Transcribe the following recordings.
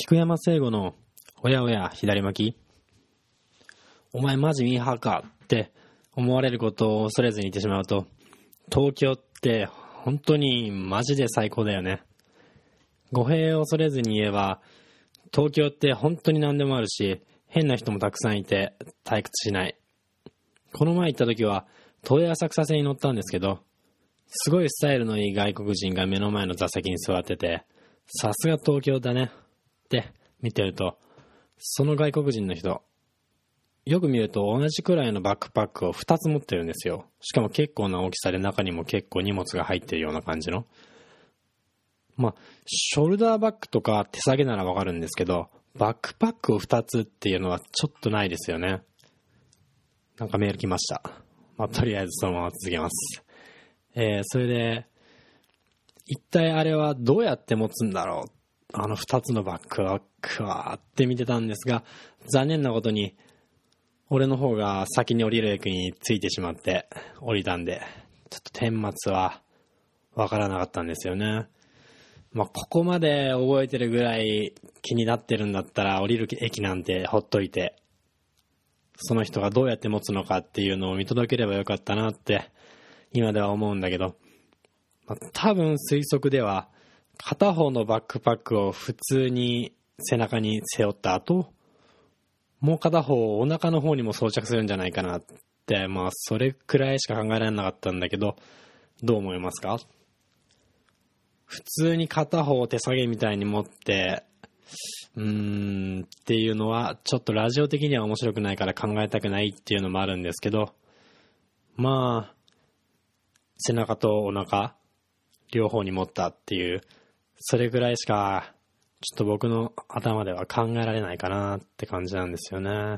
菊山聖吾のおやおや左巻きお前マジミーハーかって思われることを恐れずに言ってしまうと、東京って本当にマジで最高だよね。語弊を恐れずに言えば、東京って本当に何でもあるし、変な人もたくさんいて退屈しない。この前行った時は、東映浅草線に乗ったんですけど、すごいスタイルのいい外国人が目の前の座席に座ってて、さすが東京だねって見てると、その外国人の人、よく見ると同じくらいのバックパックを2つ持ってるんですよ。しかも結構な大きさで中にも結構荷物が入ってるような感じの。まあ、ショルダーバッグとか手提げならわかるんですけど、バックパックを2つっていうのはちょっとないですよね。なんかメール来ました。まあ、とりあえずそのまま続けます。えー、それで、一体あれはどうやって持つんだろうあの2つのバックは、くわーって見てたんですが、残念なことに、俺の方が先に降りる駅に着いてしまって降りたんで、ちょっと顛末はわからなかったんですよね。まあ、ここまで覚えてるぐらい気になってるんだったら降りる駅なんてほっといて、その人がどうやって持つのかっていうのを見届ければよかったなって今では思うんだけど、まあ、多分推測では片方のバックパックを普通に背中に背負った後、もう片方お腹の方にも装着するんじゃないかなって、まあそれくらいしか考えられなかったんだけど、どう思いますか？普通に片方を手下げみたいに持って、うーんっていうのはちょっとラジオ的には面白くないから考えたくないっていうのもあるんですけど、まあ、背中とお腹、両方に持ったっていう、それぐらいしかちょっと僕の頭では考えられないかなって感じなんですよね。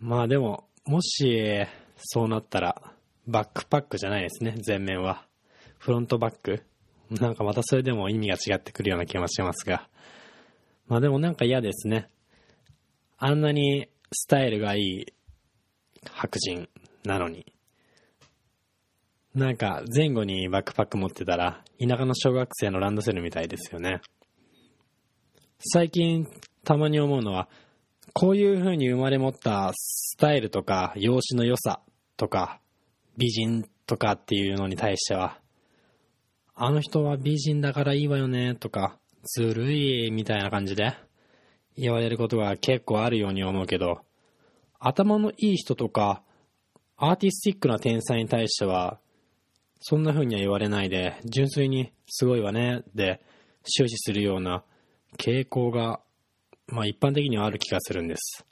まあでも、もしそうなったら、バックパックじゃないですね、前面は。フロントバックなんかまたそれでも意味が違ってくるような気もしますが。まあでもなんか嫌ですね。あんなにスタイルがいい白人なのに。なんか前後にバックパック持ってたら田舎の小学生のランドセルみたいですよね。最近たまに思うのはこういう風に生まれ持ったスタイルとか容姿の良さとか美人とかっていうのに対してはあの人は美人だからいいわよねとかずるいみたいな感じで言われることが結構あるように思うけど頭のいい人とかアーティスティックな天才に対してはそんな風には言われないで、純粋にすごいわね、で終始するような傾向が、まあ一般的にはある気がするんです。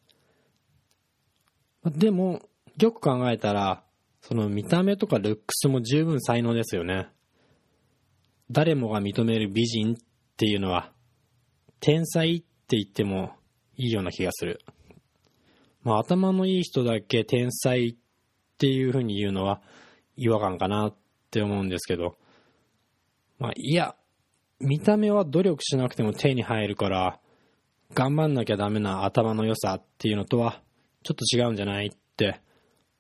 でも、よく考えたら、その見た目とかルックスも十分才能ですよね。誰もが認める美人っていうのは、天才って言ってもいいような気がする。まあ頭のいい人だけ天才っていう風に言うのは違和感かなっって思うんですけど、まあ、いや、見た目は努力しなくても手に入るから、頑張んなきゃダメな頭の良さっていうのとは、ちょっと違うんじゃないって、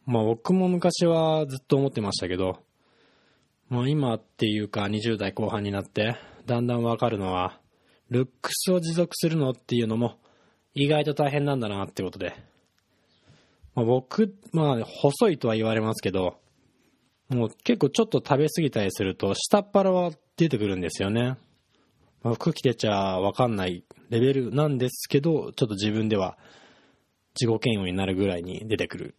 まあ僕も昔はずっと思ってましたけど、まあ今っていうか20代後半になって、だんだんわかるのは、ルックスを持続するのっていうのも、意外と大変なんだなってことで。まあ、僕、まあ細いとは言われますけど、もう結構ちょっと食べ過ぎたりすると、下っ腹は出てくるんですよね。まあ、服着てちゃわかんないレベルなんですけど、ちょっと自分では自己嫌悪になるぐらいに出てくる。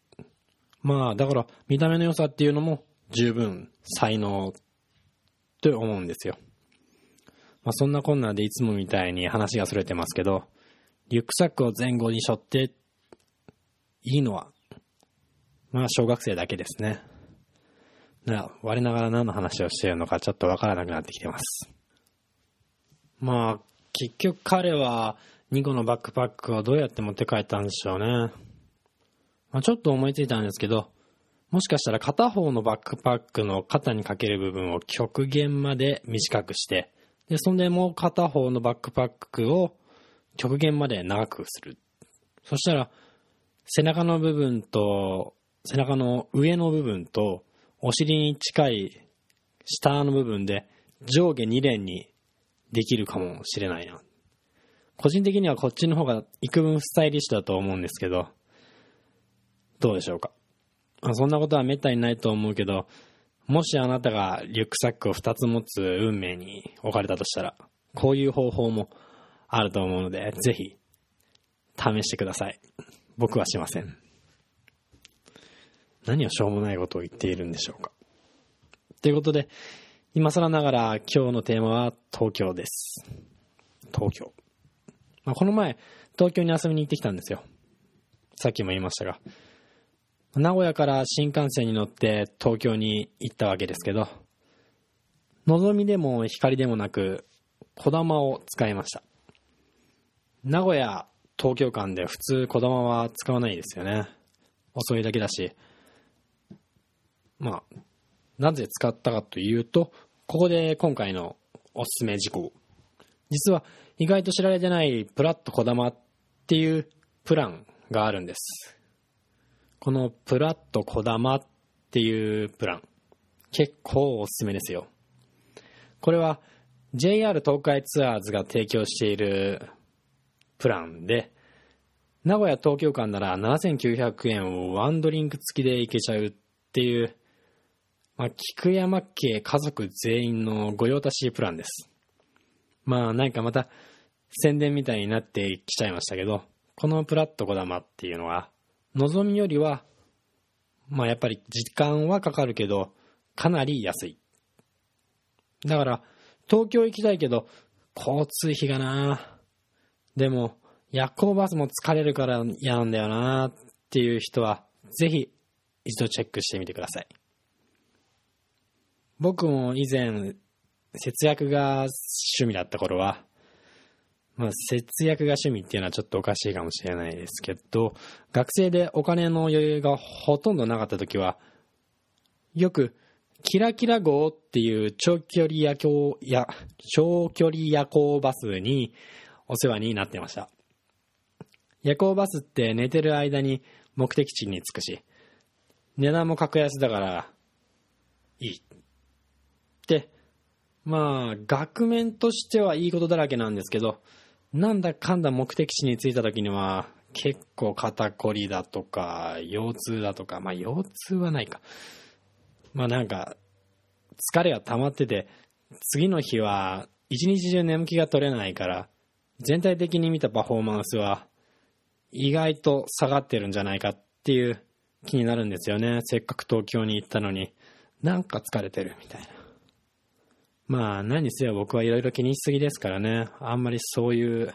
まあ、だから見た目の良さっていうのも十分才能と思うんですよ。まあ、そんなこんなでいつもみたいに話がそれてますけど、リュックサックを前後に背負っていいのは、まあ小学生だけですね。な、我ながら何の話をしているのかちょっとわからなくなってきてます。まあ、結局彼は2個のバックパックをどうやって持って帰ったんでしょうね。まあ、ちょっと思いついたんですけど、もしかしたら片方のバックパックの肩にかける部分を極限まで短くして、で、そんでもう片方のバックパックを極限まで長くする。そしたら、背中の部分と、背中の上の部分と、お尻に近い下の部分で上下2連にできるかもしれないな。個人的にはこっちの方が幾分スタイリッシュだと思うんですけど、どうでしょうか？ま、そんなことはめったにないと思うけど、もしあなたがリュックサックを2つ持つ運命に置かれたとしたら、こういう方法もあると思うので、ぜひ、試してください。僕はしません。何をしょうもないことを言っているんでしょうか。ということで、今更ながら今日のテーマは東京です。東京。まあ、この前、東京に遊びに行ってきたんですよ。さっきも言いましたが。名古屋から新幹線に乗って東京に行ったわけですけど、のぞみでも光でもなく、こだまを使いました。名古屋、東京間で普通こだまは使わないですよね。遅いだけだし。まあ、なぜ使ったかというと、ここで今回のおすすめ事項。実は意外と知られてないプラットこだまっていうプランがあるんです。このプラットこだまっていうプラン、結構おすすめですよ。これは JR 東海ツアーズが提供しているプランで、名古屋東京間なら7900円をワンドリンク付きで行けちゃうっていう、まあ、菊山家家族全員の御用達プランです。まあ、なんかまた宣伝みたいになってきちゃいましたけど、このプラットこだまっていうのは、望みよりは、まあやっぱり時間はかかるけど、かなり安い。だから、東京行きたいけど、交通費がなでも、夜行バスも疲れるから嫌なんだよなっていう人は、ぜひ一度チェックしてみてください。僕も以前、節約が趣味だった頃は、まあ、節約が趣味っていうのはちょっとおかしいかもしれないですけど、学生でお金の余裕がほとんどなかった時は、よく、キラキラ号っていう長距離夜行、や、長距離夜行バスにお世話になってました。夜行バスって寝てる間に目的地に着くし、値段も格安だから、いい。で、まあ、額面としてはいいことだらけなんですけど、なんだかんだ目的地に着いた時には、結構肩こりだとか、腰痛だとか、まあ腰痛はないか。まあなんか、疲れが溜まってて、次の日は一日中眠気が取れないから、全体的に見たパフォーマンスは意外と下がってるんじゃないかっていう気になるんですよね。せっかく東京に行ったのに、なんか疲れてるみたいな。まあ何にせよ僕はいろいろ気にしすぎですからね。あんまりそういう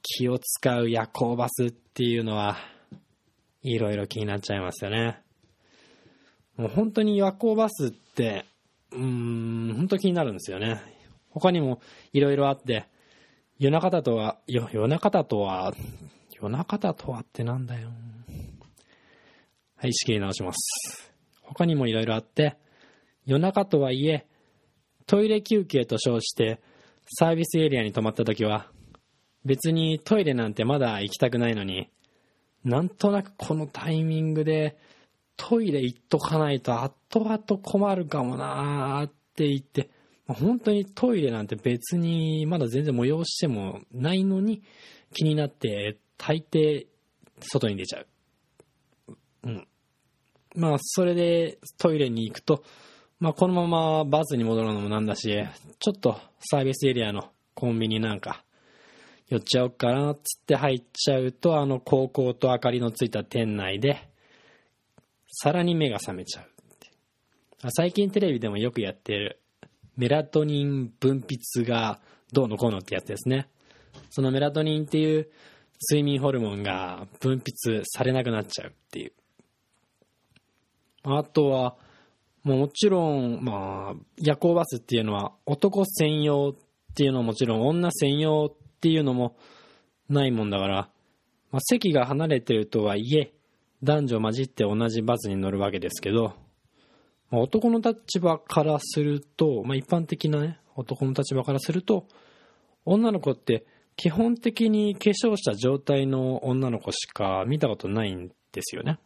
気を使う夜行バスっていうのはいろいろ気になっちゃいますよね。もう本当に夜行バスって、うーん、本当気になるんですよね。他にもいろいろあって、夜中だとは、夜中だとは、夜中だとはってなんだよ。はい、仕切り直します。他にもいろいろあって、夜中とはいえ、トイレ休憩と称してサービスエリアに泊まった時は、別にトイレなんてまだ行きたくないのに、なんとなくこのタイミングでトイレ行っとかないと後々困るかもなーって言って、本当にトイレなんて別にまだ全然催してもないのに気になって大抵外に出ちゃう。うん。まあそれでトイレに行くとまあ、このままバスに戻るのもなんだし、ちょっとサービスエリアのコンビニなんか、寄っちゃおうかなつって入っちゃうと、あの高校と明かりのついた店内で、さらに目が覚めちゃう最近テレビでもよくやってる、メラトニン分泌がどうのこうのってやつですね。そのメラトニンっていう睡眠ホルモンが分泌されなくなっちゃうっていう。あとは、もちろん、まあ、夜行バスっていうのは男専用っていうのはもちろん女専用っていうのもないもんだから、まあ、席が離れてるとはいえ、男女混じって同じバスに乗るわけですけど、まあ、男の立場からすると、まあ、一般的なね、男の立場からすると、女の子って基本的に化粧した状態の女の子しか見たことないんですよね。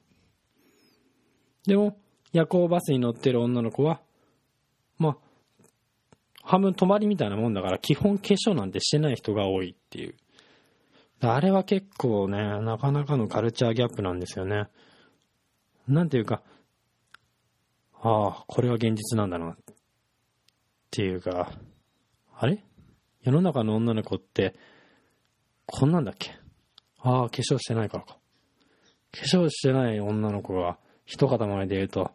でも、夜行バスに乗ってる女の子は、まあ、半分泊まりみたいなもんだから、基本化粧なんてしてない人が多いっていう。あれは結構ね、なかなかのカルチャーギャップなんですよね。なんていうか、ああ、これは現実なんだな。っていうか、あれ？世の中の女の子って、こんなんだっけ？ああ、化粧してないからか。化粧してない女の子が一塊で言うと、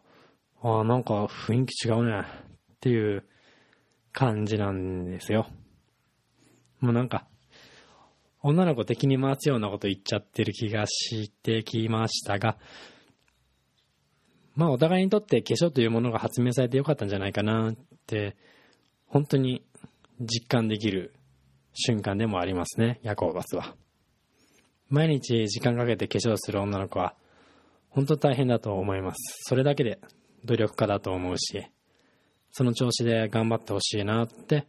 ああ、なんか雰囲気違うね。っていう感じなんですよ。もうなんか、女の子敵に回すようなこと言っちゃってる気がしてきましたが、まあお互いにとって化粧というものが発明されてよかったんじゃないかなって、本当に実感できる瞬間でもありますね、夜行バスは。毎日時間かけて化粧する女の子は、本当大変だと思います。それだけで努力家だと思うし、その調子で頑張ってほしいなって、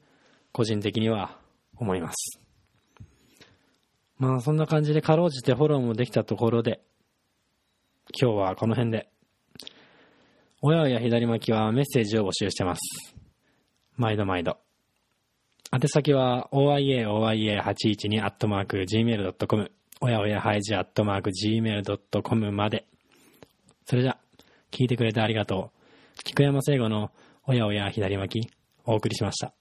個人的には思います。まあそんな感じでかろうじてフォローもできたところで、今日はこの辺で。親や左巻きはメッセージを募集してます。毎度毎度。宛先は oiaoia812 アットマーク gmail.com おやおやハイジアットマーク gmail.com まで。それじゃ、聞いてくれてありがとう。菊山聖吾のおやおや左巻き、お送りしました。